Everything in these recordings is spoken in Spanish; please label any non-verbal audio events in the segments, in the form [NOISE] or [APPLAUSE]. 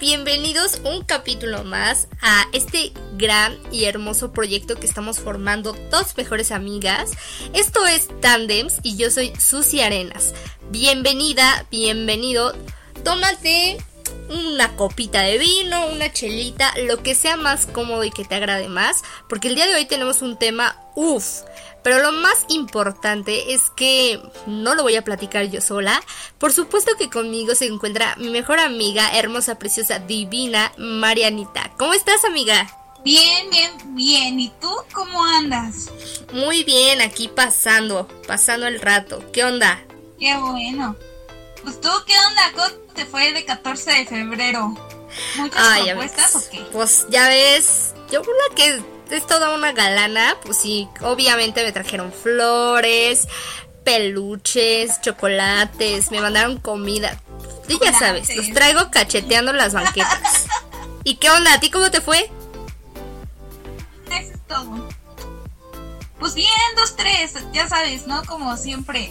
Bienvenidos un capítulo más a este gran y hermoso proyecto que estamos formando dos mejores amigas. Esto es Tandems y yo soy Susi Arenas. Bienvenida, bienvenido. Tómate una copita de vino, una chelita, lo que sea más cómodo y que te agrade más, porque el día de hoy tenemos un tema uff. Pero lo más importante es que no lo voy a platicar yo sola. Por supuesto que conmigo se encuentra mi mejor amiga, hermosa, preciosa, divina, Marianita. ¿Cómo estás, amiga? Bien, bien, bien. ¿Y tú cómo andas? Muy bien, aquí pasando, pasando el rato. ¿Qué onda? Qué bueno. Pues tú, ¿qué onda? ¿Cómo te fue de 14 de febrero? ¿Muchas propuestas o qué? Pues ya ves, yo la que es toda una galana, pues sí, obviamente me trajeron flores, peluches, chocolates, me mandaron comida. Y ya sabes, los traigo cacheteando las banquetas. ¿Y qué onda? ¿A ti cómo te fue? Eso es todo. Pues bien, dos, tres, ya sabes, ¿no? Como siempre.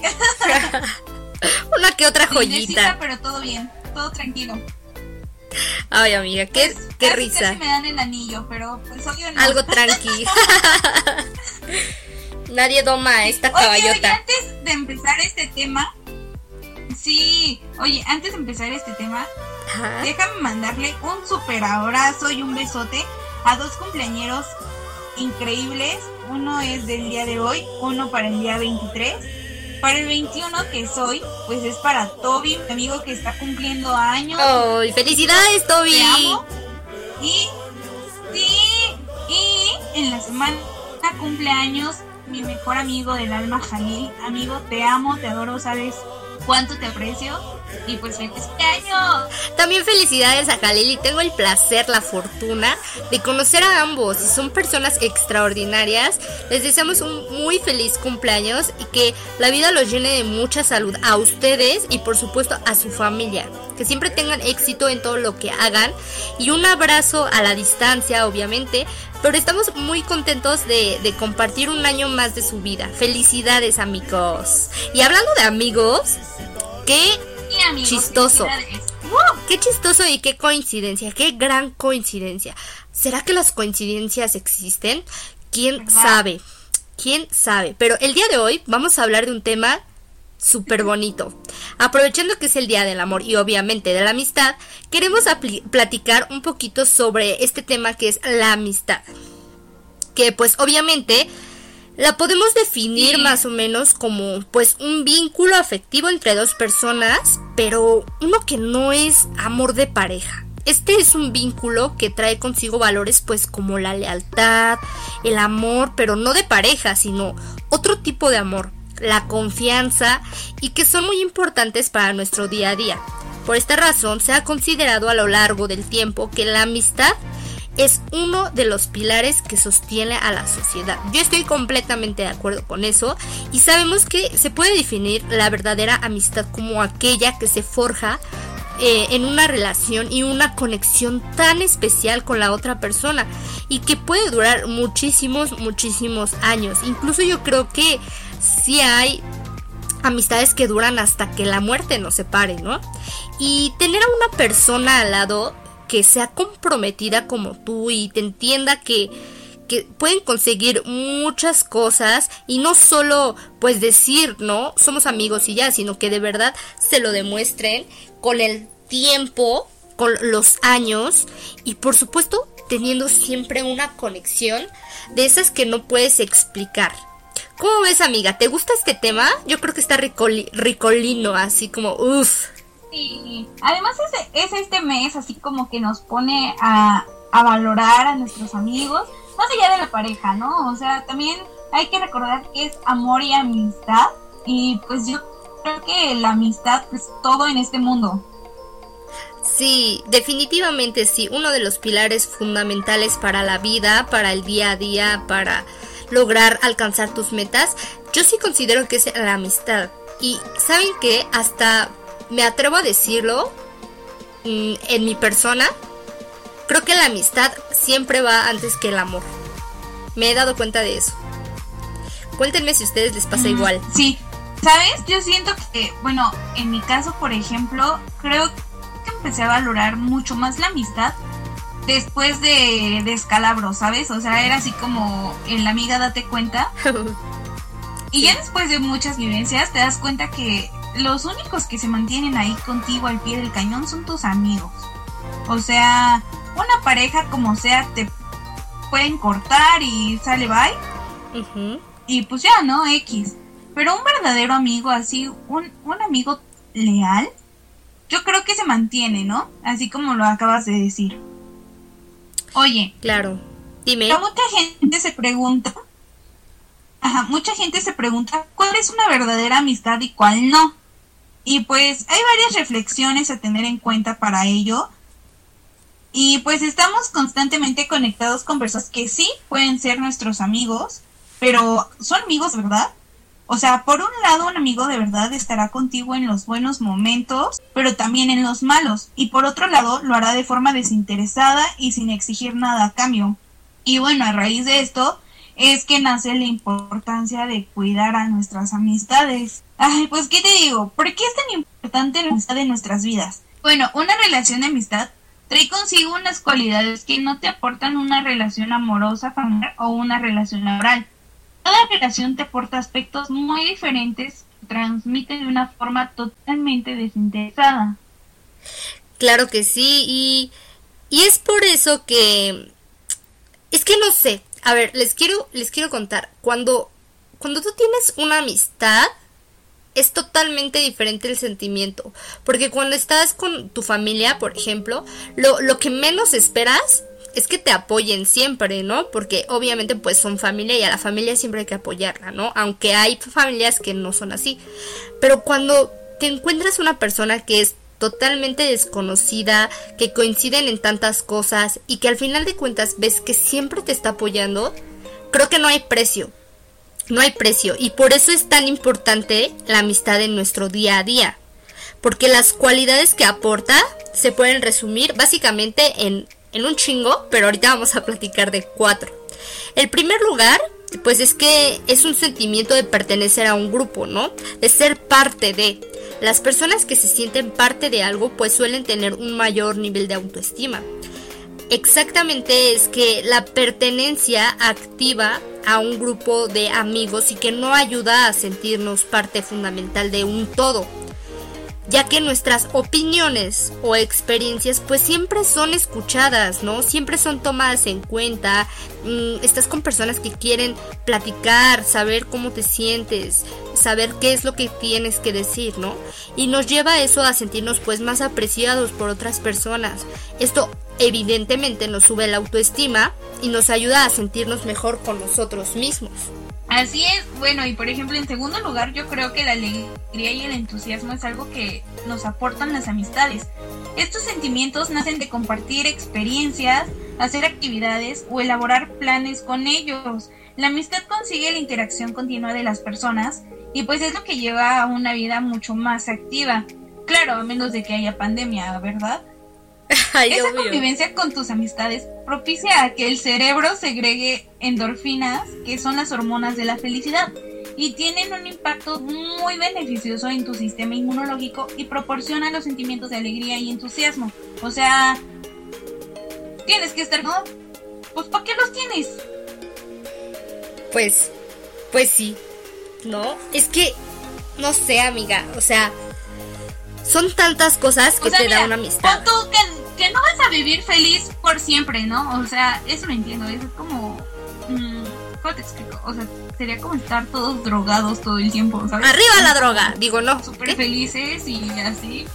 [LAUGHS] Una que otra joyita. pero todo bien, todo tranquilo. [LAUGHS] Ay, amiga, qué, pues, qué risa. Casi me dan el anillo, pero pues obvio no. Algo [LAUGHS] tranqui. [LAUGHS] Nadie doma esta caballota. Oye, antes de empezar este tema, sí, oye, antes de empezar este tema, déjame mandarle un super abrazo y un besote a dos cumpleañeros increíbles. Uno es del día de hoy, uno para el día 23 para el 21 que soy, pues es para Toby, mi amigo que está cumpliendo años. ¡Ay, felicidades, Toby! Te amo. Y sí, y en la semana cumpleaños mi mejor amigo del alma, Jalil. Amigo, te amo, te adoro, sabes cuánto te aprecio. Y pues feliz año. También felicidades a Jalil y tengo el placer, la fortuna de conocer a ambos. Son personas extraordinarias. Les deseamos un muy feliz cumpleaños y que la vida los llene de mucha salud a ustedes y por supuesto a su familia. Que siempre tengan éxito en todo lo que hagan. Y un abrazo a la distancia, obviamente. Pero estamos muy contentos de, de compartir un año más de su vida. Felicidades amigos. Y hablando de amigos, ¿qué chistoso. Qué chistoso y qué coincidencia, qué gran coincidencia. ¿Será que las coincidencias existen? ¿Quién sabe? ¿Quién sabe? Pero el día de hoy vamos a hablar de un tema súper bonito. Aprovechando que es el Día del Amor y obviamente de la amistad, queremos platicar un poquito sobre este tema que es la amistad. Que pues obviamente la podemos definir más o menos como pues un vínculo afectivo entre dos personas, pero uno que no es amor de pareja. Este es un vínculo que trae consigo valores pues como la lealtad, el amor, pero no de pareja, sino otro tipo de amor, la confianza y que son muy importantes para nuestro día a día. Por esta razón se ha considerado a lo largo del tiempo que la amistad es uno de los pilares que sostiene a la sociedad. Yo estoy completamente de acuerdo con eso y sabemos que se puede definir la verdadera amistad como aquella que se forja eh, en una relación y una conexión tan especial con la otra persona y que puede durar muchísimos, muchísimos años. Incluso yo creo que sí hay amistades que duran hasta que la muerte nos separe, ¿no? Y tener a una persona al lado que sea comprometida como tú y te entienda que, que pueden conseguir muchas cosas y no solo pues decir, ¿no? Somos amigos y ya, sino que de verdad se lo demuestren con el tiempo, con los años y por supuesto teniendo siempre una conexión de esas que no puedes explicar. ¿Cómo ves amiga? ¿Te gusta este tema? Yo creo que está ricolino, así como, uff. Sí, además es, es, este mes así como que nos pone a, a valorar a nuestros amigos, más allá de la pareja, ¿no? O sea, también hay que recordar que es amor y amistad y pues yo creo que la amistad es todo en este mundo. Sí, definitivamente sí, uno de los pilares fundamentales para la vida, para el día a día, para lograr alcanzar tus metas, yo sí considero que es la amistad. Y saben que hasta me atrevo a decirlo mm, en mi persona, creo que la amistad siempre va antes que el amor. Me he dado cuenta de eso. Cuéntenme si a ustedes les pasa igual. Sí, ¿sabes? Yo siento que, bueno, en mi caso, por ejemplo, creo que empecé a valorar mucho más la amistad después de descalabros, ¿sabes? O sea, era así como en la amiga date cuenta. [LAUGHS] y ya después de muchas vivencias te das cuenta que los únicos que se mantienen ahí contigo al pie del cañón son tus amigos. O sea, una pareja como sea te pueden cortar y sale bye. Y pues ya, ¿no? X. Pero un verdadero amigo así, un, un amigo leal, yo creo que se mantiene, ¿no? Así como lo acabas de decir. Oye. Claro. Dime. Mucha gente se pregunta. Ajá, mucha gente se pregunta cuál es una verdadera amistad y cuál no. Y pues hay varias reflexiones a tener en cuenta para ello. Y pues estamos constantemente conectados con personas que sí pueden ser nuestros amigos, pero son amigos, ¿verdad? O sea, por un lado, un amigo de verdad estará contigo en los buenos momentos, pero también en los malos. Y por otro lado, lo hará de forma desinteresada y sin exigir nada a cambio. Y bueno, a raíz de esto, es que nace la importancia de cuidar a nuestras amistades. Ay, pues, ¿qué te digo? ¿Por qué es tan importante la amistad en nuestras vidas? Bueno, una relación de amistad trae consigo unas cualidades que no te aportan una relación amorosa, familiar o una relación laboral cada relación te aporta aspectos muy diferentes que transmiten de una forma totalmente desinteresada. Claro que sí, y, y es por eso que... Es que no sé, a ver, les quiero, les quiero contar, cuando, cuando tú tienes una amistad, es totalmente diferente el sentimiento. Porque cuando estás con tu familia, por ejemplo, lo, lo que menos esperas es que te apoyen siempre, ¿no? Porque obviamente pues son familia y a la familia siempre hay que apoyarla, ¿no? Aunque hay familias que no son así. Pero cuando te encuentras una persona que es totalmente desconocida, que coinciden en tantas cosas y que al final de cuentas ves que siempre te está apoyando, creo que no hay precio. No hay precio y por eso es tan importante la amistad en nuestro día a día. Porque las cualidades que aporta se pueden resumir básicamente en en un chingo, pero ahorita vamos a platicar de cuatro. El primer lugar, pues es que es un sentimiento de pertenecer a un grupo, ¿no? De ser parte de. Las personas que se sienten parte de algo, pues suelen tener un mayor nivel de autoestima. Exactamente es que la pertenencia activa a un grupo de amigos y que no ayuda a sentirnos parte fundamental de un todo ya que nuestras opiniones o experiencias pues siempre son escuchadas, ¿no? Siempre son tomadas en cuenta. Mm, estás con personas que quieren platicar, saber cómo te sientes, saber qué es lo que tienes que decir, ¿no? Y nos lleva eso a sentirnos pues más apreciados por otras personas. Esto evidentemente nos sube la autoestima y nos ayuda a sentirnos mejor con nosotros mismos. Así es, bueno, y por ejemplo, en segundo lugar, yo creo que la alegría y el entusiasmo es algo que nos aportan las amistades. Estos sentimientos nacen de compartir experiencias, hacer actividades o elaborar planes con ellos. La amistad consigue la interacción continua de las personas y pues es lo que lleva a una vida mucho más activa. Claro, a menos de que haya pandemia, ¿verdad? [LAUGHS] Esa convivencia con tus amistades propicia a que el cerebro segregue endorfinas, que son las hormonas de la felicidad, y tienen un impacto muy beneficioso en tu sistema inmunológico y proporcionan los sentimientos de alegría y entusiasmo. O sea, tienes que estar, ¿no? Pues ¿para qué los tienes? Pues, pues sí, ¿no? Es que, no sé, amiga, o sea, son tantas cosas que te da una amistad. Tú que, no vas a vivir feliz por siempre, ¿no? O sea, eso lo entiendo. Eso es como. Mm, ¿Cómo te explico? O sea, sería como estar todos drogados todo el tiempo, ¿sabes? Arriba la droga, digo, no. Súper felices y así.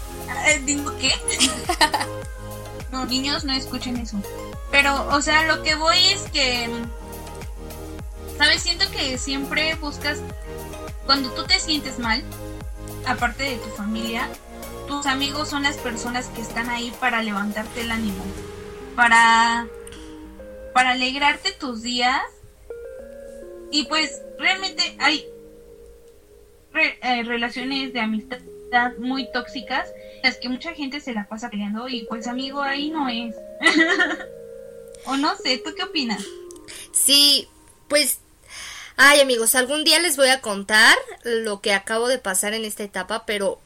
Eh, digo, ¿qué? [LAUGHS] no, niños, no escuchen eso. Pero, o sea, lo que voy es que. ¿Sabes? Siento que siempre buscas. Cuando tú te sientes mal, aparte de tu familia, tus amigos son las personas que están ahí para levantarte el ánimo, para, para alegrarte tus días. Y pues realmente hay eh, relaciones de amistad muy tóxicas, las que mucha gente se la pasa peleando y pues amigo ahí no es. [LAUGHS] o no sé, ¿tú qué opinas? Sí, pues Ay amigos, algún día les voy a contar lo que acabo de pasar en esta etapa, pero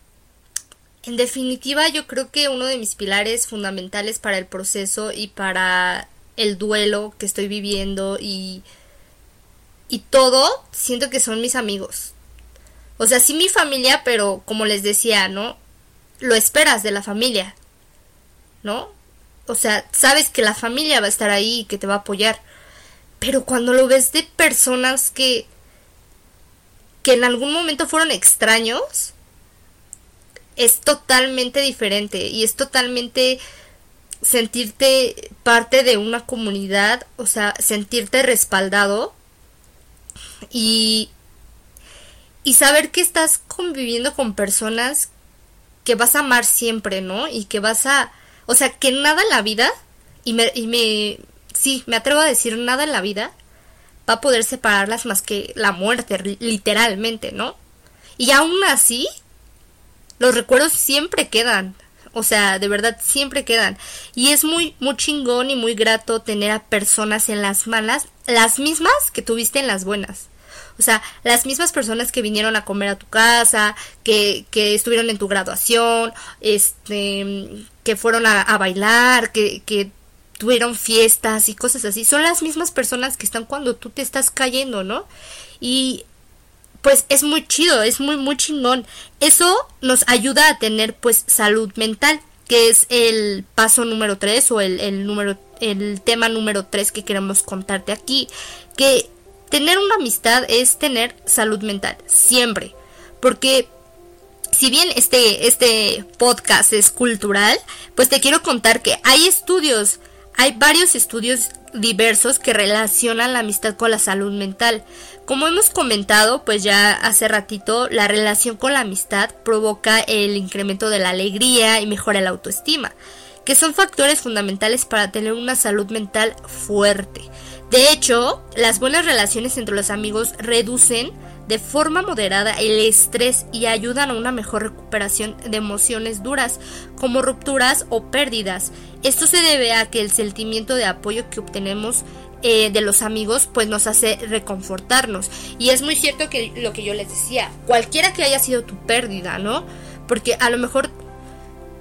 en definitiva, yo creo que uno de mis pilares fundamentales para el proceso y para el duelo que estoy viviendo y, y todo, siento que son mis amigos. O sea, sí mi familia, pero como les decía, ¿no? Lo esperas de la familia, ¿no? O sea, sabes que la familia va a estar ahí y que te va a apoyar. Pero cuando lo ves de personas que que en algún momento fueron extraños, es totalmente diferente y es totalmente sentirte parte de una comunidad, o sea, sentirte respaldado y, y saber que estás conviviendo con personas que vas a amar siempre, ¿no? Y que vas a, o sea, que nada en la vida, y me, y me, sí, me atrevo a decir nada en la vida, va a poder separarlas más que la muerte, literalmente, ¿no? Y aún así, los recuerdos siempre quedan. O sea, de verdad siempre quedan. Y es muy, muy chingón y muy grato tener a personas en las malas, las mismas que tuviste en las buenas. O sea, las mismas personas que vinieron a comer a tu casa, que, que estuvieron en tu graduación, este, que fueron a, bailar, que, que tuvieron fiestas y cosas así. Son las mismas personas que están cuando tú te estás cayendo, ¿no? Y pues es muy chido, es muy, muy chingón. Eso nos ayuda a tener pues salud mental, que es el paso número 3 o el, el, número, el tema número 3 que queremos contarte aquí. Que tener una amistad es tener salud mental, siempre. Porque si bien este, este podcast es cultural, pues te quiero contar que hay estudios hay varios estudios diversos que relacionan la amistad con la salud mental. Como hemos comentado, pues ya hace ratito, la relación con la amistad provoca el incremento de la alegría y mejora la autoestima, que son factores fundamentales para tener una salud mental fuerte. De hecho, las buenas relaciones entre los amigos reducen de forma moderada el estrés y ayudan a una mejor recuperación de emociones duras como rupturas o pérdidas. Esto se debe a que el sentimiento de apoyo que obtenemos eh, de los amigos pues nos hace reconfortarnos. Y es muy cierto que lo que yo les decía cualquiera que haya sido tu pérdida no porque a lo mejor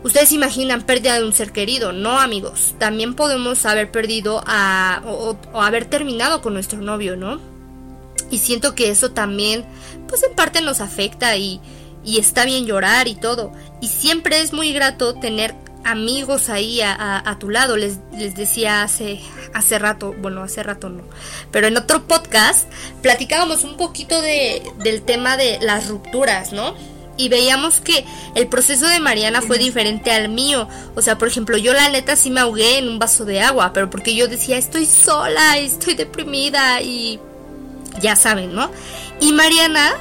ustedes imaginan pérdida de un ser querido no amigos también podemos haber perdido a, o haber terminado con nuestro novio no y siento que eso también, pues en parte nos afecta y, y está bien llorar y todo. Y siempre es muy grato tener amigos ahí a, a, tu lado. Les, les, decía hace, hace rato, bueno, hace rato no, pero en otro podcast platicábamos un poquito de, del tema de las rupturas, ¿no? Y veíamos que el proceso de Mariana fue diferente al mío. O sea, por ejemplo, yo la neta sí me ahogué en un vaso de agua, pero porque yo decía, estoy sola, estoy deprimida y ya saben, ¿no? Y Mariana,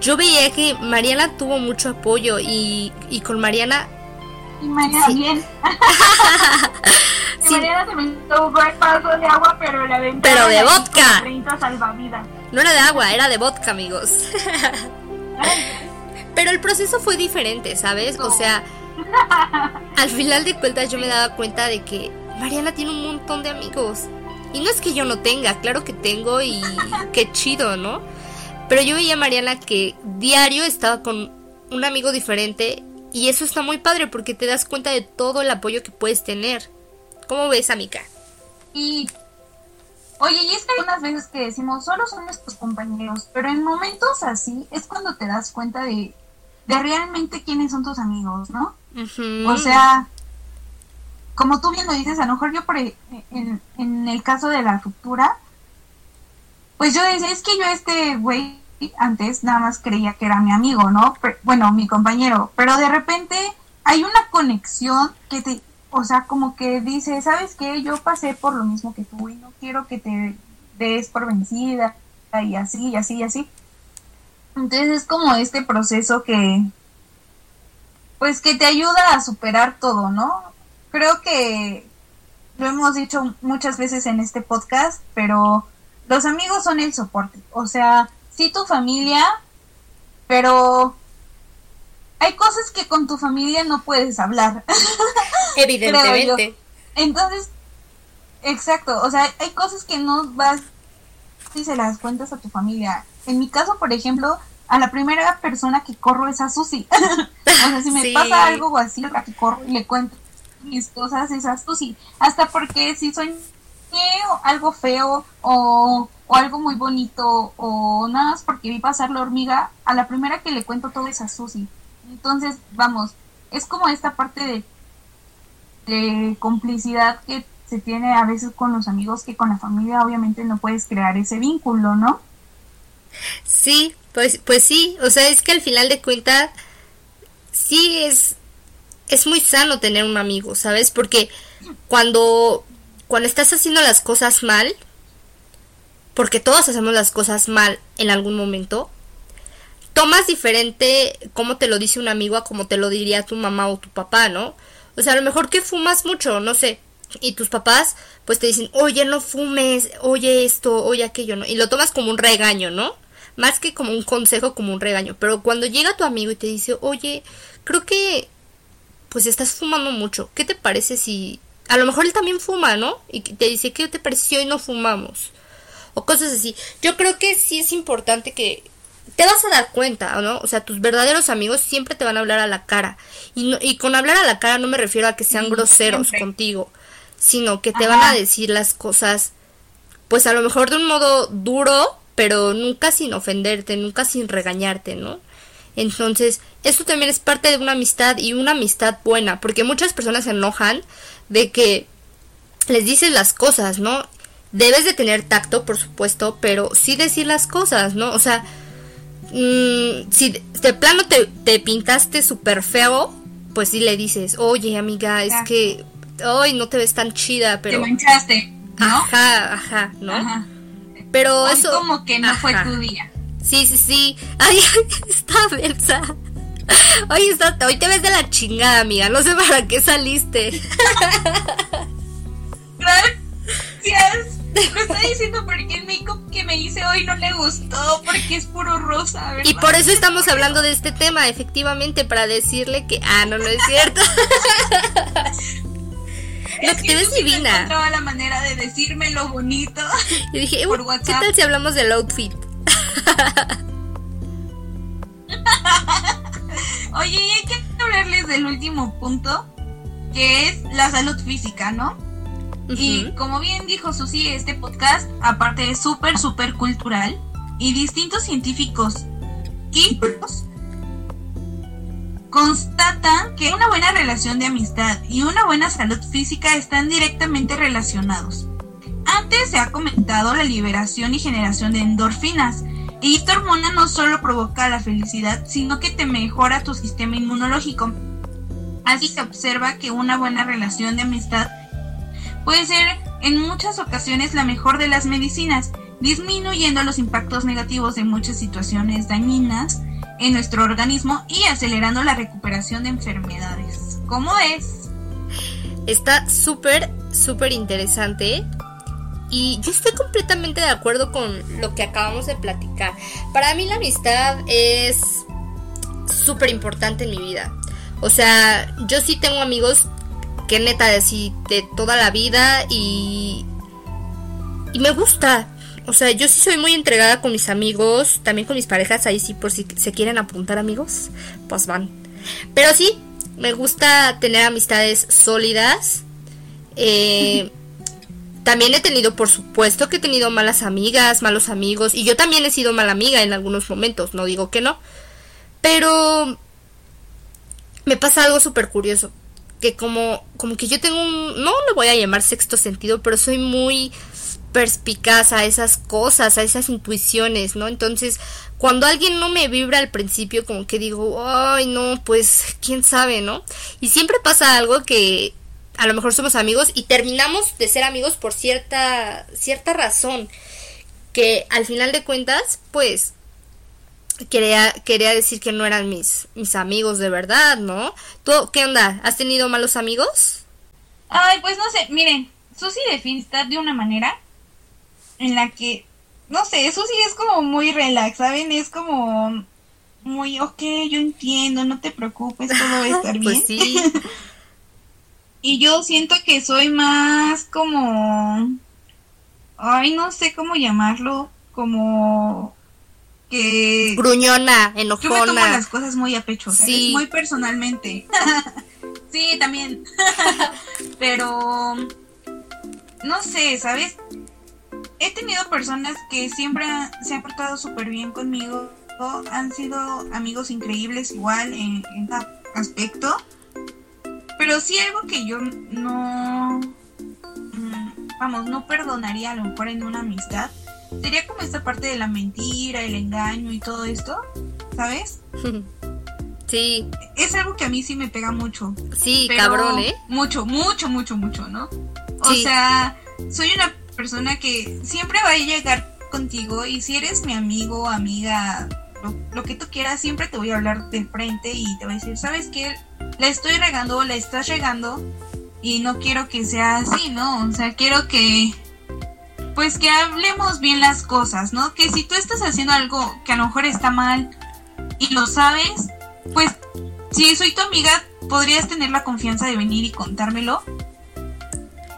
yo veía que Mariana tuvo mucho apoyo y, y con Mariana... Y Mariana bien. [LAUGHS] Mariana se me tomó el paso de agua, pero la Pero de vodka. No era de agua, era de vodka, amigos. pero el proceso fue diferente, ¿sabes? O sea, al final de cuentas yo me daba cuenta de que Mariana tiene un montón de amigos. Y no es que yo no tenga, claro que tengo y qué chido, ¿no? Pero yo veía a Mariana que diario estaba con un amigo diferente y eso está muy padre porque te das cuenta de todo el apoyo que puedes tener. ¿Cómo ves, amiga? Y Oye, y es que hay unas veces que decimos, solo son nuestros compañeros, pero en momentos así es cuando te das cuenta de, de realmente quiénes son tus amigos, ¿no? O sea, como tú bien lo dices, a lo mejor yo por e, en, en el caso de la ruptura, pues yo decía, es que yo este güey antes nada más creía que era mi amigo, ¿no? bueno, mi compañero, pero de repente hay una conexión que te, o sea, como que dice, ¿sabes qué? Yo pasé por lo mismo que tú y no quiero que te des por vencida y así, y así, y así. Entonces es como este proceso que, pues que te ayuda a superar todo, ¿no? creo que lo hemos dicho muchas veces en este podcast, pero los amigos son el soporte. O sea, sí tu familia, pero hay cosas que con tu familia no puedes hablar. [LAUGHS] Evidentemente. Entonces, exacto, o sea, hay cosas que no vas y se las cuentas a tu familia. En mi caso, por ejemplo, a la primera persona que corro es a Susi. [LAUGHS] o sea, si me pasa algo así, a que corro y le cuento mis cosas es a Susi. Hasta porque si soy algo feo o, o, algo muy bonito o nada más porque vi pasar la hormiga, a la primera que le cuento todo es a Susi. Entonces, vamos, es como esta parte de, complicidad que se tiene a veces con los amigos que con la familia obviamente no puedes crear ese vínculo, ¿no? Sí, pues, pues sí, o sea, es que al final de cuentas, sí es, es muy sano tener un amigo, ¿sabes? Porque cuando, cuando estás haciendo las cosas mal, porque todos hacemos las cosas mal en algún momento, tomas diferente como te lo dice un amigo a como te lo diría tu mamá o tu papá, ¿no? O sea, a lo mejor que fumas mucho, no sé, y tus papás pues te dicen, oye, no fumes, oye esto, oye aquello, ¿no? Y lo tomas como un regaño, ¿no? Más que como un consejo, como un regaño. Pero cuando llega tu amigo y te dice, oye, creo que pues estás fumando mucho, ¿qué te parece si... A lo mejor él también fuma, ¿no? Y te dice, ¿qué te pareció y no fumamos? O cosas así. Yo creo que sí es importante que te vas a dar cuenta, ¿no? O sea, tus verdaderos amigos siempre te van a hablar a la cara. Y, y con hablar a la cara no me refiero a que sean groseros contigo, sino que te van a decir las cosas, pues a lo mejor de un modo duro, pero nunca sin ofenderte, nunca sin regañarte, ¿no? Entonces, eso también es parte de una amistad y una amistad buena, porque muchas personas se enojan de que les dices las cosas, ¿no? Debes de tener tacto, por supuesto, pero sí decir las cosas, ¿no? O sea, mmm, si de plano te, te pintaste súper feo, pues sí le dices, oye amiga, es que hoy no te ves tan chida, pero... Te manchaste, ¿no? Ajá, ajá, ¿no? Ajá. Pero eso... como que no fue tu día. Sí, sí, sí. Ay, [LAUGHS] está Belsa. Hoy, está, hoy te ves de la chingada, amiga. No sé para qué saliste. [LAUGHS] Gracias. [LAUGHS] Lo está diciendo porque el make que me hice hoy no le gustó, porque es puro rosa, ¿verdad? Y por eso estamos hablando de este tema, efectivamente, para decirle que, ah, no, no es cierto. [LAUGHS] Es que te ves divina. encontraba la manera de decirme lo bonito. Y dije, por ¿qué tal si hablamos del outfit? [LAUGHS] Oye, y hay que hablarles del último punto, que es la salud física, ¿no? Y como bien dijo Susi, este podcast, aparte es súper, súper cultural, y distintos científicos químicos constatan que una buena relación de amistad y una buena salud física están directamente relacionados. Antes se ha comentado la liberación y generación de endorfinas, y esta hormona no solo provoca la felicidad, sino que te mejora tu sistema inmunológico. Así se observa que una buena relación de amistad puede ser en muchas ocasiones la mejor de las medicinas, disminuyendo los impactos negativos de muchas situaciones dañinas en nuestro organismo y acelerando la recuperación de enfermedades. ¿Cómo es? Está súper, súper interesante. Y yo estoy completamente de acuerdo con lo que acabamos de platicar. Para mí la amistad es súper importante en mi vida. O sea, yo sí tengo amigos que neta de, de toda la vida y, y me gusta. O sea, yo sí soy muy entregada con mis amigos, también con mis parejas, ahí sí por si se quieren apuntar amigos, pues van. Pero sí, me gusta tener amistades sólidas. Eh, [LAUGHS] también he tenido, por supuesto que he tenido malas amigas, malos amigos, y yo también he sido mala amiga en algunos momentos, no digo que no. Pero me pasa algo súper curioso, que como, como que yo tengo un, no lo voy a llamar sexto sentido, pero soy muy perspicaz a esas cosas, a esas intuiciones, ¿no? Entonces, cuando alguien no me vibra al principio, como que digo, ay, no, pues, quién sabe, ¿no? Y siempre pasa algo que a lo mejor somos amigos y terminamos de ser amigos por cierta, cierta razón, que al final de cuentas, pues, quería, quería decir que no eran mis, mis amigos de verdad, ¿no? ¿Tú qué onda? ¿Has tenido malos amigos? Ay, pues no sé, miren, Susi define estar de una manera en la que, no sé, sí es como muy relax, ¿saben? Es como muy, ok, yo entiendo, no te preocupes, todo va a estar [LAUGHS] pues bien. sí. [LAUGHS] y yo siento que soy más como, ay, no sé cómo llamarlo, como que... Gruñona, enojona. Yo me tomo las cosas muy a pecho, sí. Muy personalmente. [LAUGHS] sí, también. [LAUGHS] Pero... No sé, ¿sabes? He tenido personas que siempre se han portado súper bien conmigo. Han sido amigos increíbles igual en, en aspecto. Pero sí algo que yo no... Mm, vamos, no perdonaría a lo mejor en una amistad sería como esta parte de la mentira, el engaño y todo esto, ¿sabes? [LAUGHS] Sí. Es algo que a mí sí me pega mucho. Sí, cabrón, ¿eh? Mucho, mucho, mucho, mucho, ¿no? O sea, soy una persona que siempre va a llegar contigo y si eres mi amigo, amiga, lo, lo, que tú quieras, siempre te voy a hablar de frente y te voy a decir, ¿sabes qué? La estoy regando, la estás regando y no quiero que sea así, ¿no? O sea, quiero que pues que hablemos bien las cosas, ¿no? Que si tú estás haciendo algo que a lo mejor está mal y lo sabes, pues si soy tu amiga, podrías tener la confianza de venir y contármelo.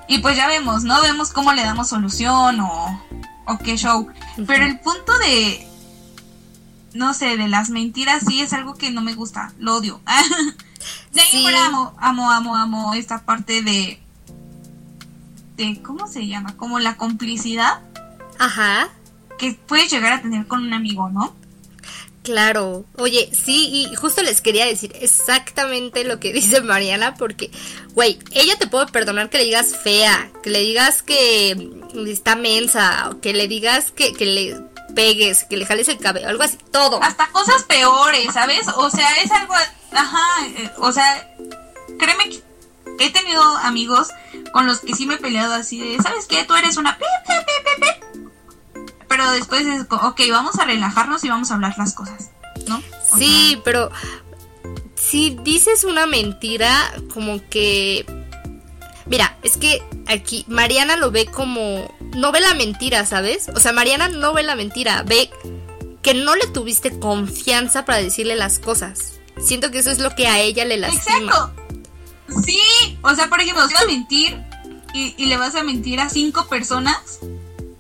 Y pues ya vemos, ¿no? Vemos cómo le damos solución o, o qué show. Pero el punto de, no sé, de las mentiras sí es algo que no me gusta, lo odio. [LAUGHS] de ahí amo, amo, amo, amo esta parte de ¿cómo se llama? Como la complicidad. Ajá. Que puedes llegar a tener con un amigo, ¿no? Claro, oye, sí, y justo les quería decir exactamente lo que [LAUGHS] dice Mariana, porque, güey, ella te puede perdonar que le digas fea, que le digas que está mensa, o que le digas que, que le pegues, que le jales el cabello, algo así, todo. Hasta cosas peores, ¿sabes? O sea, es algo, ajá, eh, o sea, créeme que he tenido amigos con los que sí me he peleado así de, ¿sabes qué? Tú eres una... Pero después es, ok, vamos a relajarnos y vamos a hablar las cosas, ¿no? sí, pero si dices una mentira, como que... Mira, es que aquí Mariana lo ve como... No ve la mentira, ¿sabes? O sea, Mariana no ve la mentira, ve que no le tuviste confianza para decirle las cosas. Siento que eso es lo que a ella le lastima. Exacto. Sí, o sea, por ejemplo, si vas a mentir y, le vas a mentir a cinco personas,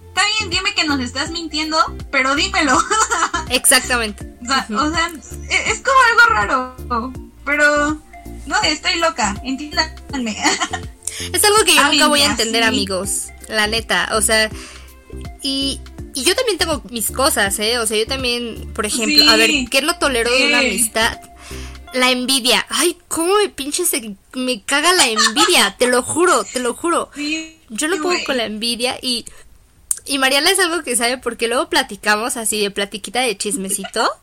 está bien, dime que nos estás mintiendo, pero dímelo. [LAUGHS] Exactamente. o, sea, e, es, como algo raro, pero no estoy loca, entiéndanme. [LAUGHS] Es algo que yo nunca voy a entender, amigos, la neta, o sea, y, y yo también tengo mis cosas, ¿eh? O sea, yo también, por ejemplo, a ver, ¿qué no tolero de una amistad? La envidia. Ay, cómo me pinche se me caga la envidia, te lo juro, te lo juro. Yo no puedo con la envidia y y Mariana es algo que sabe porque luego platicamos así de platiquita de chismecito. [LAUGHS]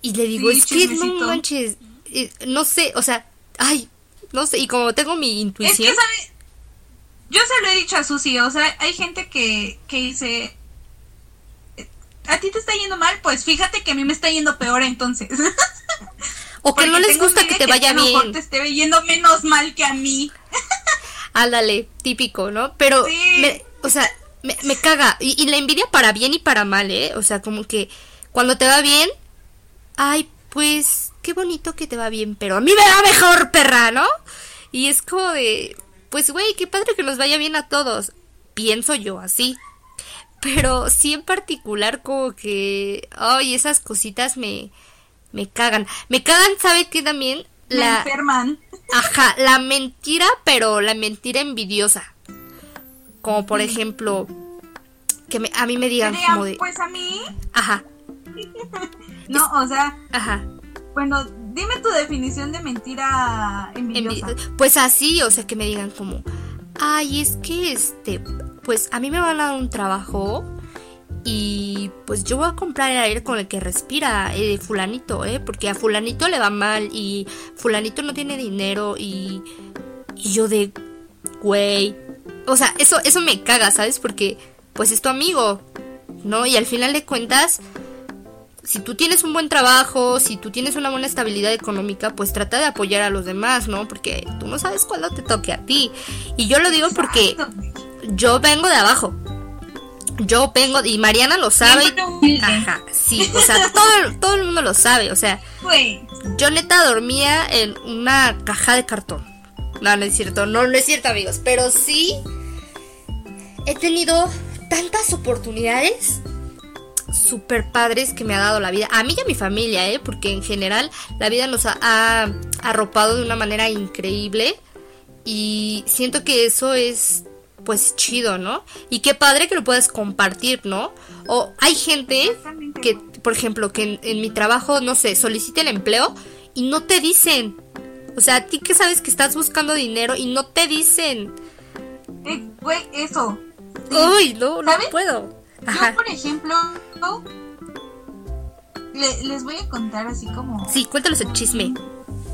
Y le digo, es que no manches, eh, no sé, o sea, ay, no sé, y como tengo mi intuición. Es yo se lo he dicho a Susi, o sea, hay gente que, que dice, a ti te está yendo mal, pues fíjate que a mí me está yendo peor entonces. [LAUGHS] O que no les gusta que te vaya bien. Mejor te esté yendo menos mal que a mí. [LAUGHS] Ándale, típico, ¿no? Pero, o sea, me, me caga. Y, la envidia para bien y para mal, ¿eh? O sea, como que cuando te va bien, ay, pues, qué bonito que te va bien, pero a mí me va mejor, perra, ¿no? Y es como de, pues, güey, qué padre que nos vaya bien a todos. Pienso yo así. Pero sí en particular como que, ay, esas cositas me, me cagan. Me cagan, ¿sabe qué también? La, enferman. Ajá, la mentira, pero la mentira envidiosa. Como por ejemplo, que me, a mí me digan como de... Pues a mí... Ajá. [LAUGHS] no, o sea... Ajá. Bueno, dime tu definición de mentira envidiosa. pues así, o sea, que me digan como... Ay, es que este... Pues a mí me van a dar un trabajo y pues yo voy a comprar el aire con el que respira eh, fulanito, ¿eh? Porque a fulanito le va mal y fulanito no tiene dinero y, y yo de, güey, o sea, eso, eso me caga, ¿sabes? Porque pues es tu amigo, ¿no? Y al final de cuentas, si tú tienes un buen trabajo, si tú tienes una buena estabilidad económica, pues trata de apoyar a los demás, ¿no? Porque tú no sabes cuándo te toque a ti. Y yo lo digo porque [LAUGHS] yo vengo de abajo yo vengo, y Mariana lo sabe. Ajá, sí, o sea, todo, todo el mundo lo sabe, o sea. Yo neta dormía en una caja de cartón. No, no es cierto, no, no es cierto, amigos. Pero sí he tenido tantas oportunidades súper padres que me ha dado la vida. A mí y a mi familia, ¿eh? Porque en general la vida nos ha, arropado de una manera increíble. Y siento que eso es pues chido, ¿no? Y qué padre que lo puedas compartir, ¿no? O hay gente que, por ejemplo, que en, mi trabajo, no sé, solicita el empleo y no te dicen. O sea, a ti que sabes que estás buscando dinero y no te dicen. Eh, güey, eso. Uy, no, no puedo. Yo, por ejemplo, les voy a contar así como... Sí, cuéntanos el chisme.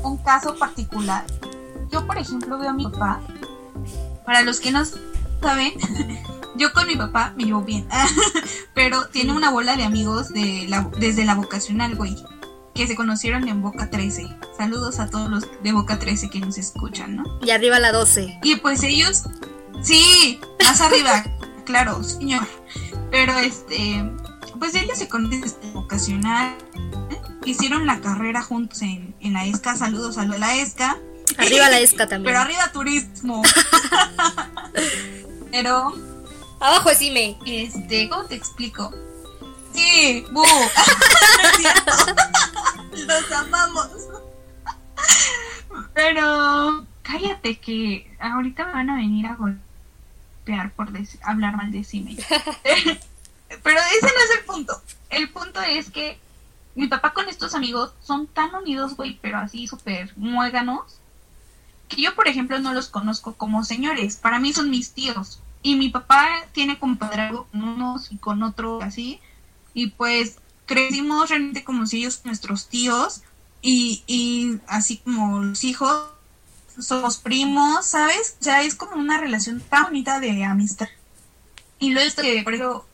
Un caso particular. Yo, por ejemplo, veo a mi papá. Para los que no saben, [LAUGHS] yo con mi papá me llevo bien. [LAUGHS] pero tiene una bola de amigos de la, desde la vocacional, güey. Que se conocieron en Boca 13. Saludos a todos los de Boca 13 que nos escuchan, ¿no? Y arriba la 12. Y pues ellos... Sí, más arriba, [LAUGHS] claro, señor. Pero este, pues ellos se conocen desde vocacional. Hicieron la carrera juntos en, en la ESCA. Saludos a la ESCA. Arriba la ESCA también. Pero arriba turismo. Pero. Abajo es IME. Este, ¿cómo te explico? Sí, bu. [LAUGHS] [LAUGHS] Los amamos. Pero cállate que ahorita me van a venir a golpear por hablar mal de Sime. [LAUGHS] Pero ese no es el punto. El punto es que mi papá con estos amigos son tan unidos, güey, pero así súper muéganos, que yo, por ejemplo, no los conozco como señores. Para mí son mis tíos. Y mi papá tiene compadrazgo con unos y con otros así. Y pues crecimos realmente como si ellos nuestros tíos. Y, y así como los hijos somos primos, ¿sabes? O sea, es como una relación tan bonita de amistad. Y luego esto que, por ejemplo,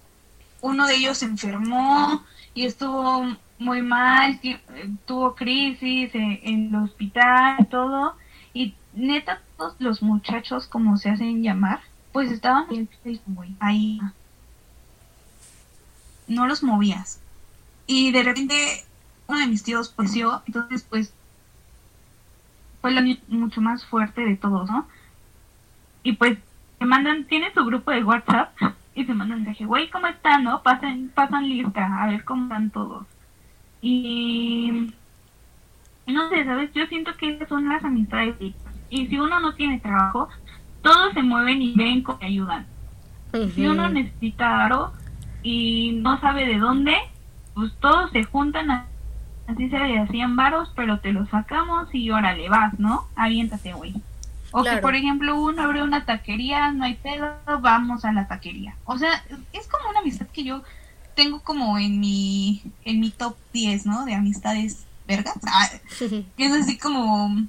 uno de ellos se enfermó y estuvo muy mal, tuvo crisis en el hospital todo. Y neta, todos los muchachos, como se hacen llamar, pues estaban ahí. No los movías. Y de repente uno de mis tíos yo, entonces pues fue la mucho más fuerte de todos, ¿no? Y pues se mandan, tiene su grupo de WhatsApp y se mandan dije, güey, ¿cómo están, no? Pasen, pasan lista, a ver cómo están todos. Y no sé, ¿sabes? Yo siento que esas son las amistades. Y si uno no tiene trabajo, todos se mueven y ven cómo ayudan. Si uno necesita algo y no sabe de dónde, pues todos se juntan a así se le hacían varos, pero te lo sacamos y órale, vas, ¿no? Aviéntate, güey. O que, por ejemplo, uno abre una taquería, no hay pedo, vamos a la taquería. O sea, es como una amistad que yo tengo como en mi, en mi top 10, ¿no? De amistades vergas. Ah, [LAUGHS] es así como,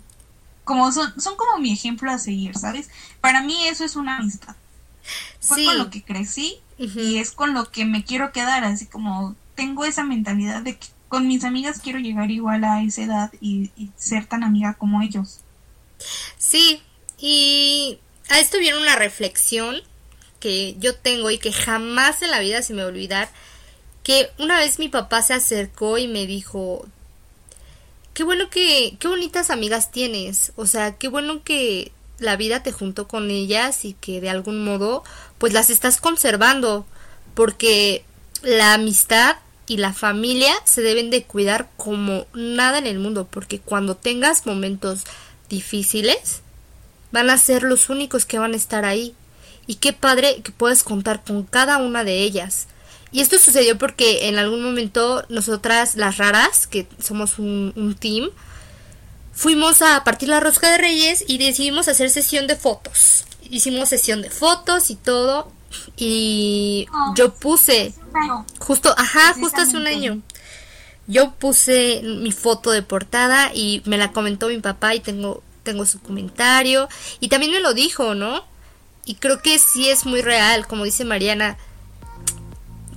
como son, son como mi ejemplo a seguir, ¿sabes? Para mí eso es una amistad. Fue con lo que crecí y es con lo que me quiero quedar, así como tengo esa mentalidad de que con mis amigas quiero llegar igual a esa edad y, ser tan amiga como ellos. Sí, y a esto viene una reflexión que yo tengo y que jamás en la vida se me va a olvidar, que una vez mi papá se acercó y me dijo, qué bueno que, qué bonitas amigas tienes, o sea, qué bueno que la vida te juntó con ellas y que de algún modo pues las estás conservando, porque la amistad y la familia se deben de cuidar como nada en el mundo, porque cuando tengas momentos difíciles, van a ser los únicos que van a estar ahí. Y qué padre que puedes contar con cada una de ellas. Y esto sucedió porque en algún momento nosotras, las raras, que somos un, un team, fuimos a partir la rosca de reyes y decidimos hacer sesión de fotos. Hicimos sesión de fotos y todo. Y yo puse, justo, ajá, justo hace un año, yo puse mi foto de portada y me la comentó mi papá y tengo, tengo su comentario y también me lo dijo, ¿no? Y creo que sí es muy real, como dice Mariana,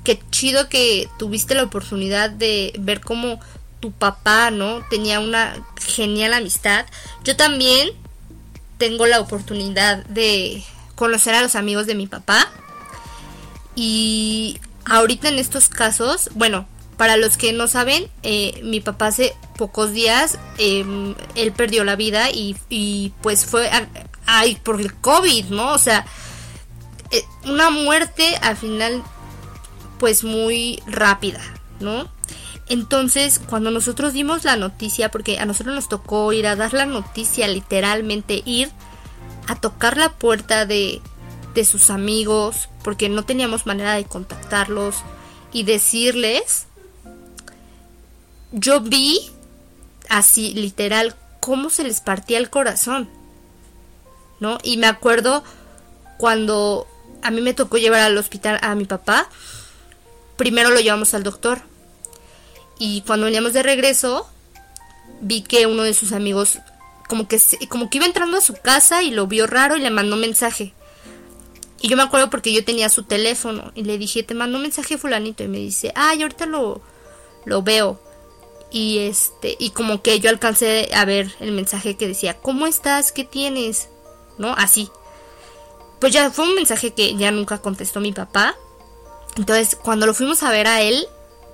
qué chido que tuviste la oportunidad de ver cómo tu papá, ¿no? Tenía una genial amistad. Yo también tengo la oportunidad de conocer a los amigos de mi papá y ahorita en estos casos, bueno, para los que no saben, eh, mi papá hace pocos días, em, él perdió la vida y, pues fue ay, por el COVID, ¿no? O sea, eh, una muerte al final, pues muy rápida, ¿no? Entonces, cuando nosotros dimos la noticia, porque a nosotros nos tocó ir a dar la noticia, literalmente ir a tocar la puerta de, de sus amigos, porque no teníamos manera de contactarlos y decirles, yo vi así literal cómo se les partía el corazón, ¿no? Y me acuerdo cuando a mí me tocó llevar al hospital a mi papá, primero lo llevamos al doctor y cuando veníamos de regreso, vi que uno de sus amigos como que como que iba entrando a su casa y lo vio raro y le mandó un mensaje. Y yo me acuerdo porque yo tenía su teléfono y le dije, "Te mandó un mensaje fulanito" y me dice, "Ay, ahorita lo lo veo." Y este y como que yo alcancé a ver el mensaje que decía, "¿Cómo estás? ¿Qué tienes?" ¿No? Así. Pues ya fue un mensaje que ya nunca contestó mi papá. Entonces, cuando lo fuimos a ver a él,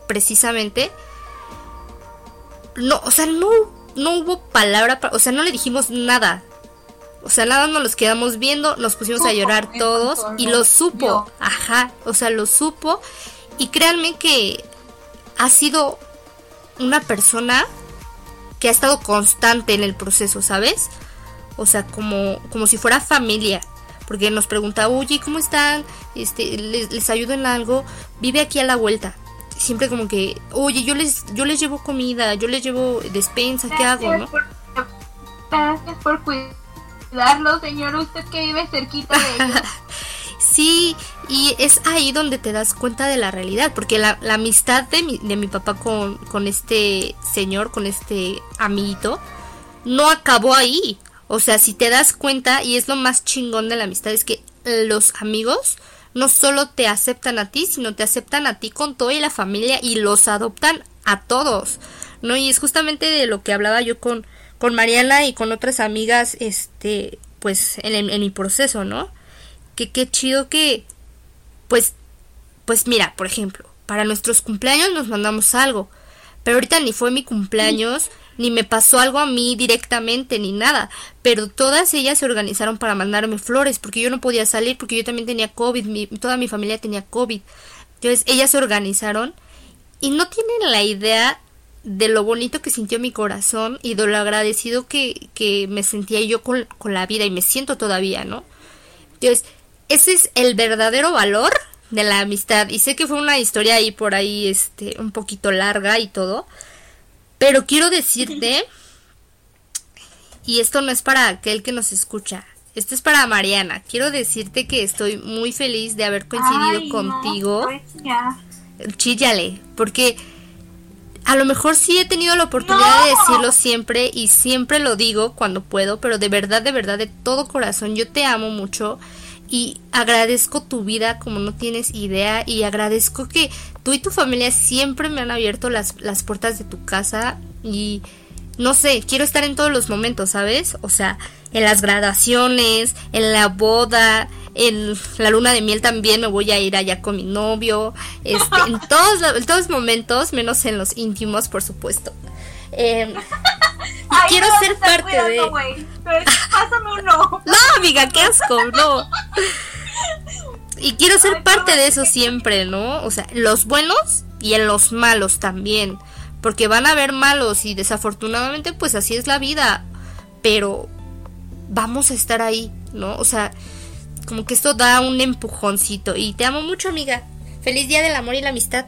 precisamente, no, o sea, no, no hubo palabra, o sea, no le dijimos nada. O sea, nada nos los quedamos viendo, nos pusimos a llorar todos y lo supo, ajá, o sea, lo supo y créanme que ha sido una persona que ha estado constante en el proceso, ¿sabes? O sea, como, como si fuera familia. Porque nos pregunta, oye, ¿cómo están? Este, les, les ayudo en algo. Vive aquí a la vuelta siempre como que, oye, yo les, yo les llevo comida, yo les llevo despensa, ¿qué hago, no? gracias por cuidarlo, señor, usted que vive cerquita de ellos. [LAUGHS] sí, y es ahí donde te das cuenta de la realidad, porque la, la amistad de mi, de mi papá con, con este señor, con este amiguito, no acabó ahí. O sea, si te das cuenta, y es lo más chingón de la amistad, es que los amigos no solo te aceptan a ti, sino te aceptan a ti con toda la familia y los adoptan a todos, ¿no? Y es justamente de lo que hablaba yo con, con Mariana y con otras amigas, este, pues, en, en mi proceso, ¿no? Que qué chido que, pues, pues mira, por ejemplo, para nuestros cumpleaños nos mandamos algo, pero ahorita ni fue mi cumpleaños, ni me pasó algo a mí directamente, ni nada. Pero todas ellas se organizaron para mandarme flores, porque yo no podía salir, porque yo también tenía COVID, toda mi familia tenía COVID. Entonces ellas se organizaron y no tienen la idea de lo bonito que sintió mi corazón y de lo agradecido que, que me sentía yo con, con la vida y me siento todavía, ¿no? Entonces, ese es el verdadero valor de la amistad. Y sé que fue una historia ahí por ahí, este, un poquito larga y todo. Pero quiero decirte, y esto no es para aquel que nos escucha, esto es para Mariana. Quiero decirte que estoy muy feliz de haber coincidido contigo. No, Chíllale, porque a lo mejor sí he tenido la oportunidad de decirlo siempre y siempre lo digo cuando puedo, pero de verdad, de verdad, de todo corazón, yo te amo mucho y agradezco tu vida como no tienes idea y agradezco que tú y tu familia siempre me han abierto las, las puertas de tu casa y no sé, quiero estar en todos los momentos, ¿sabes? O sea, en las graduaciones, en la boda, en la luna de miel también me voy a ir allá con mi novio, este, en [LAUGHS] todos, en todos momentos, menos en los íntimos, por supuesto. Eh, quiero ser parte de. Pásame uno. No, amiga, qué asco, no. Y quiero ser parte de eso siempre, ¿no? O sea, los buenos y en los malos también. Porque van a haber malos y desafortunadamente pues así es la vida. Pero vamos a estar ahí, ¿no? O sea, como que esto da un empujoncito. Y te amo mucho, amiga. Feliz día del amor y la amistad.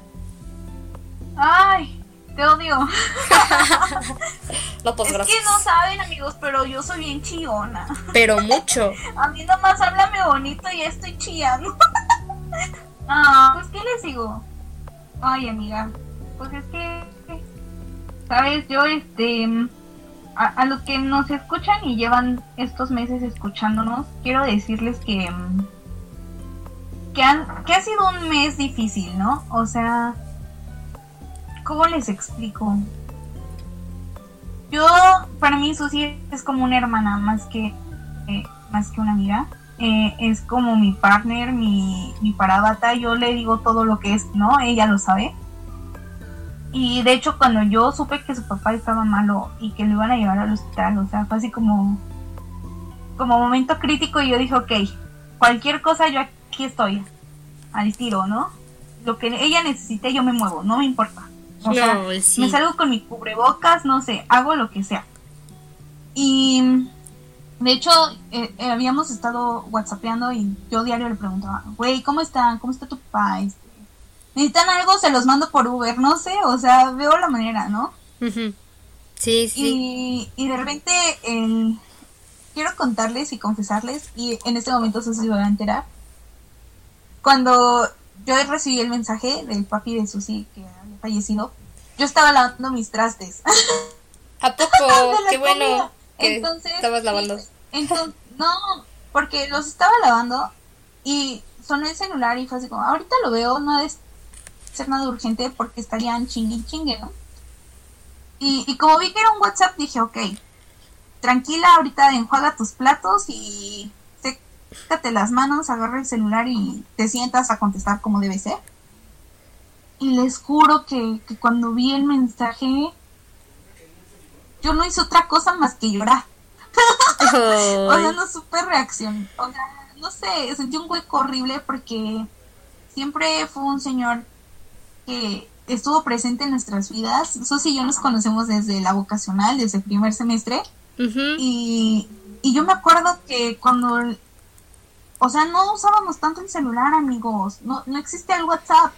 Ay, te odio. [LAUGHS] Pues, es que no saben, amigos, pero yo soy bien chillona. Pero mucho. [LAUGHS] A mí nomás háblame bonito y ya estoy chillando. [LAUGHS] ah, pues, ¿qué les digo? Ay, amiga, pues es que, ¿sabes? Yo, este, a, a, los que nos escuchan y llevan estos meses escuchándonos, quiero decirles que, que, han, que ha sido un mes difícil, ¿no? O sea, ¿Cómo les explico? Yo, para mí, Susi es como una hermana más que, eh, más que una amiga. Eh, es como mi partner, mi, mi parabata. Yo le digo todo lo que es, ¿no? Ella lo sabe. Y de hecho, cuando yo supe que su papá estaba malo y que lo iban a llevar al hospital, o sea, fue así como, como momento crítico. Y yo dije, ok, cualquier cosa, yo aquí estoy, al tiro, ¿no? lo que ella necesite, yo me muevo, no me importa. O sea, me salgo con mi cubrebocas, no sé, hago lo que sea. Y de hecho, eh, eh, habíamos estado whatsappeando y yo diario le preguntaba, güey, ¿cómo están? ¿Cómo está tu papá? Este, ¿Necesitan algo? Se los mando por Uber, no sé, o sea, veo la manera, ¿no? Sí, sí. Y, de repente, quiero contarles y confesarles, y en este momento se va a enterar, cuando yo recibí el mensaje del papi de Susi que fallecido, yo estaba lavando mis trastes. ¿A [LAUGHS] poco? Qué bueno. entonces, estabas lavando. Entonces, no, porque los estaba lavando y sonó el celular y fue así como, ahorita lo veo, no es ser nada urgente porque estarían chingue chingue, ¿no? Y, y como vi que era un WhatsApp, dije, ok, tranquila, ahorita enjuaga tus platos y sécate las manos, agarra el celular y te sientas a contestar como debe ser. Y les juro que, que cuando vi el mensaje, yo no hice otra cosa más que llorar. [LAUGHS] o sea, no supe reacción. O sea, no sé, sentí un hueco horrible porque siempre fue un señor que estuvo presente en nuestras vidas. Susi y yo nos conocemos desde la vocacional, desde el primer semestre. y, y yo me acuerdo que cuando, o sea, no usábamos tanto el celular, amigos, no, no existía el WhatsApp.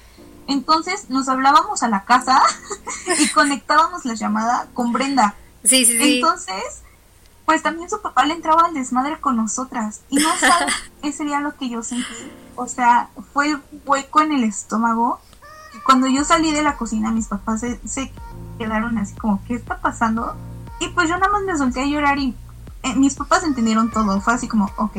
Entonces nos hablábamos a la casa [LAUGHS] y conectábamos la llamada con Brenda. Sí, sí, sí. Entonces, pues también su papá le entraba al desmadre con nosotras. Y no [LAUGHS] sabes, ese día lo que yo sentí. O sea, fue el hueco en el estómago cuando yo salí de la cocina, mis papás se, quedaron así como, ¿qué está pasando? Y pues yo nada más me solté a llorar y eh, mis papás entendieron todo. Fue así como, ok.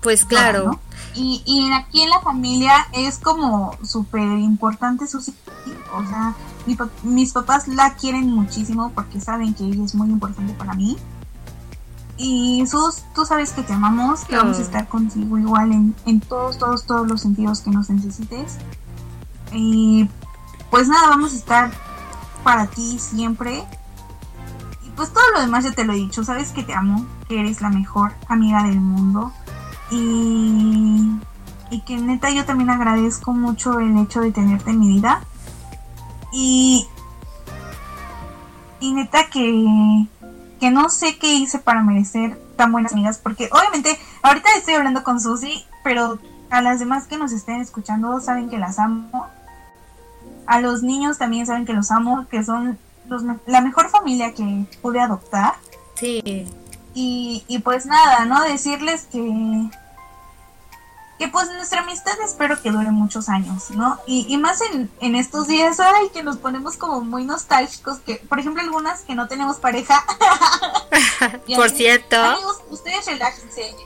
Pues claro. Y, y aquí en la familia es como súper importante su O sea, mis papás la quieren muchísimo porque saben que ella es muy importante para mí. Y Sus, tú sabes que te amamos, que vamos a estar contigo igual en, en todos, todos, todos los sentidos que nos necesites. Y pues nada, vamos a estar para ti siempre. Y pues todo lo demás ya te lo he dicho, sabes que te amo, que eres la mejor amiga del mundo. Y, y que neta yo también agradezco mucho el hecho de tenerte en mi vida. Y, y neta que, que no sé qué hice para merecer tan buenas amigas, porque obviamente ahorita estoy hablando con Susi, pero a las demás que nos estén escuchando saben que las amo a los niños también saben que los amo, que son los, la mejor familia que pude adoptar. Sí. Y, y pues nada, ¿no? Decirles que que pues nuestra amistad espero que dure muchos años, ¿no? Y, y más en, en, estos días, ay, que nos ponemos como muy nostálgicos, que por ejemplo algunas que no tenemos pareja. [LAUGHS] por cierto. Amigos, ustedes relájense.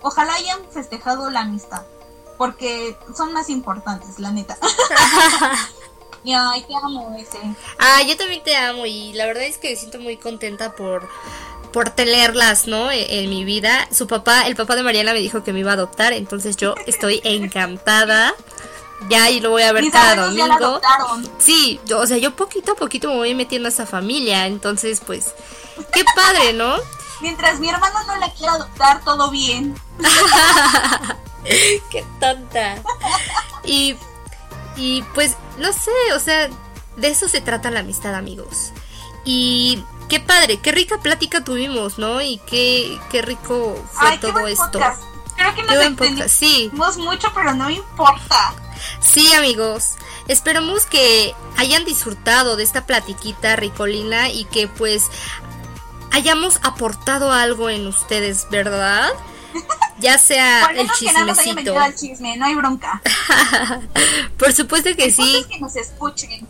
Ojalá hayan festejado la amistad porque son más importantes, la neta. [LAUGHS] y ay, te amo ese. Ah, yo también te amo y la verdad es que me siento muy contenta por por tenerlas, ¿no? E, en, mi vida. Su papá, el papá de Mariana me dijo que me iba a adoptar, entonces yo estoy encantada. Ya y lo voy a ver cada domingo. Sí, yo, o sea, yo poquito a poquito me voy metiendo a esa familia, entonces pues qué padre, ¿no? [LAUGHS] Mientras mi hermano no la quiera adoptar, todo bien. [LAUGHS] Qué tonta. Y, y pues, no sé, o sea, de eso se trata la amistad, amigos. Y qué padre, qué rica plática tuvimos, ¿no? Y qué, qué rico fue todo esto. Creo que nos entendimos sí. mucho, pero no importa. Sí, amigos. Esperamos que hayan disfrutado de esta platiquita ricolina y que pues hayamos aportado algo en ustedes, ¿verdad? [LAUGHS] Ya sea el chismecito. al chisme, no hay bronca. [LAUGHS] Por supuesto que sí. que nos escuchen.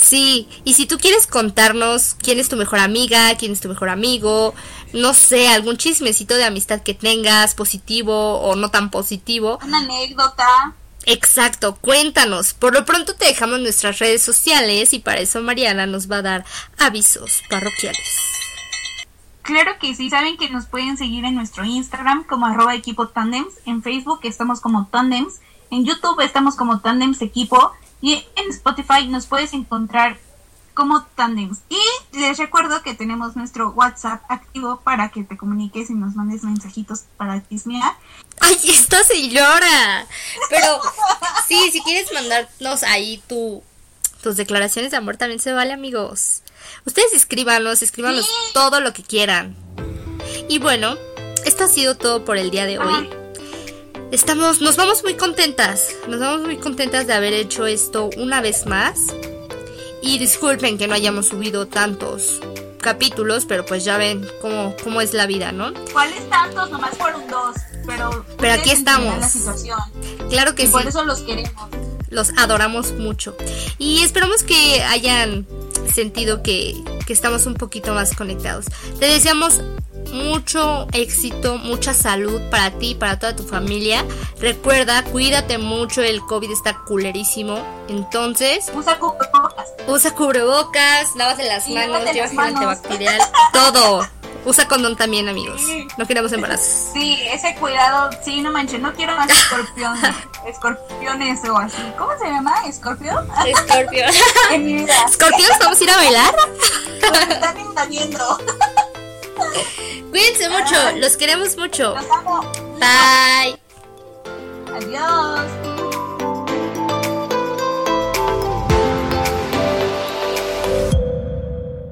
Sí, y si tú quieres contarnos quién es tu mejor amiga, quién es tu mejor amigo, no sé, algún chismecito de amistad que tengas, positivo o no tan positivo. Una anécdota. Exacto, cuéntanos. Por lo pronto te dejamos nuestras redes sociales y para eso Mariana nos va a dar avisos parroquiales. Claro que sí, saben que nos pueden seguir en nuestro Instagram como arroba equipo tandems, en Facebook estamos como tandems, en YouTube estamos como tandems equipo y en Spotify nos puedes encontrar como Tandems. Y les recuerdo que tenemos nuestro WhatsApp activo para que te comuniques y nos mandes mensajitos para chismear. ¡Ay, esta señora! Pero sí, si quieres mandarnos ahí tu, tus declaraciones de amor también se vale, amigos. Ustedes escríbanos, escríbanos todo lo que quieran. Y bueno, esto ha sido todo por el día de hoy. Estamos, nos vamos muy contentas, nos vamos muy contentas de haber hecho esto una vez más. Y disculpen que no hayamos subido tantos capítulos, pero pues ya ven cómo, cómo es la vida, ¿no? ¿Cuáles tantos? Nomás fueron dos, pero... Pero aquí estamos. La situación. Claro que y sí. Por eso los queremos. Los adoramos mucho. Y esperamos que hayan sentido que, que estamos un poquito más conectados. Te deseamos mucho éxito, mucha salud para ti y para toda tu familia. Recuerda, cuídate mucho, el COVID está culerísimo. Entonces, usa cubrebocas. Usa cubrebocas, lávate las manos, lleva gel antibacterial, [LAUGHS] todo. Usa condón también, amigos. No queremos embarazos. Sí, ese cuidado, sí, no manches, no quiero más [LAUGHS] escorpiones, escorpiones o así. ¿Cómo se llama? ¿Escorpio? Escorpio. [LAUGHS] en mi vida. ¿Escorpios? ¿Vamos a ir a bailar? Están invadiendo. Cuídense mucho, los queremos mucho. Bye. Adiós.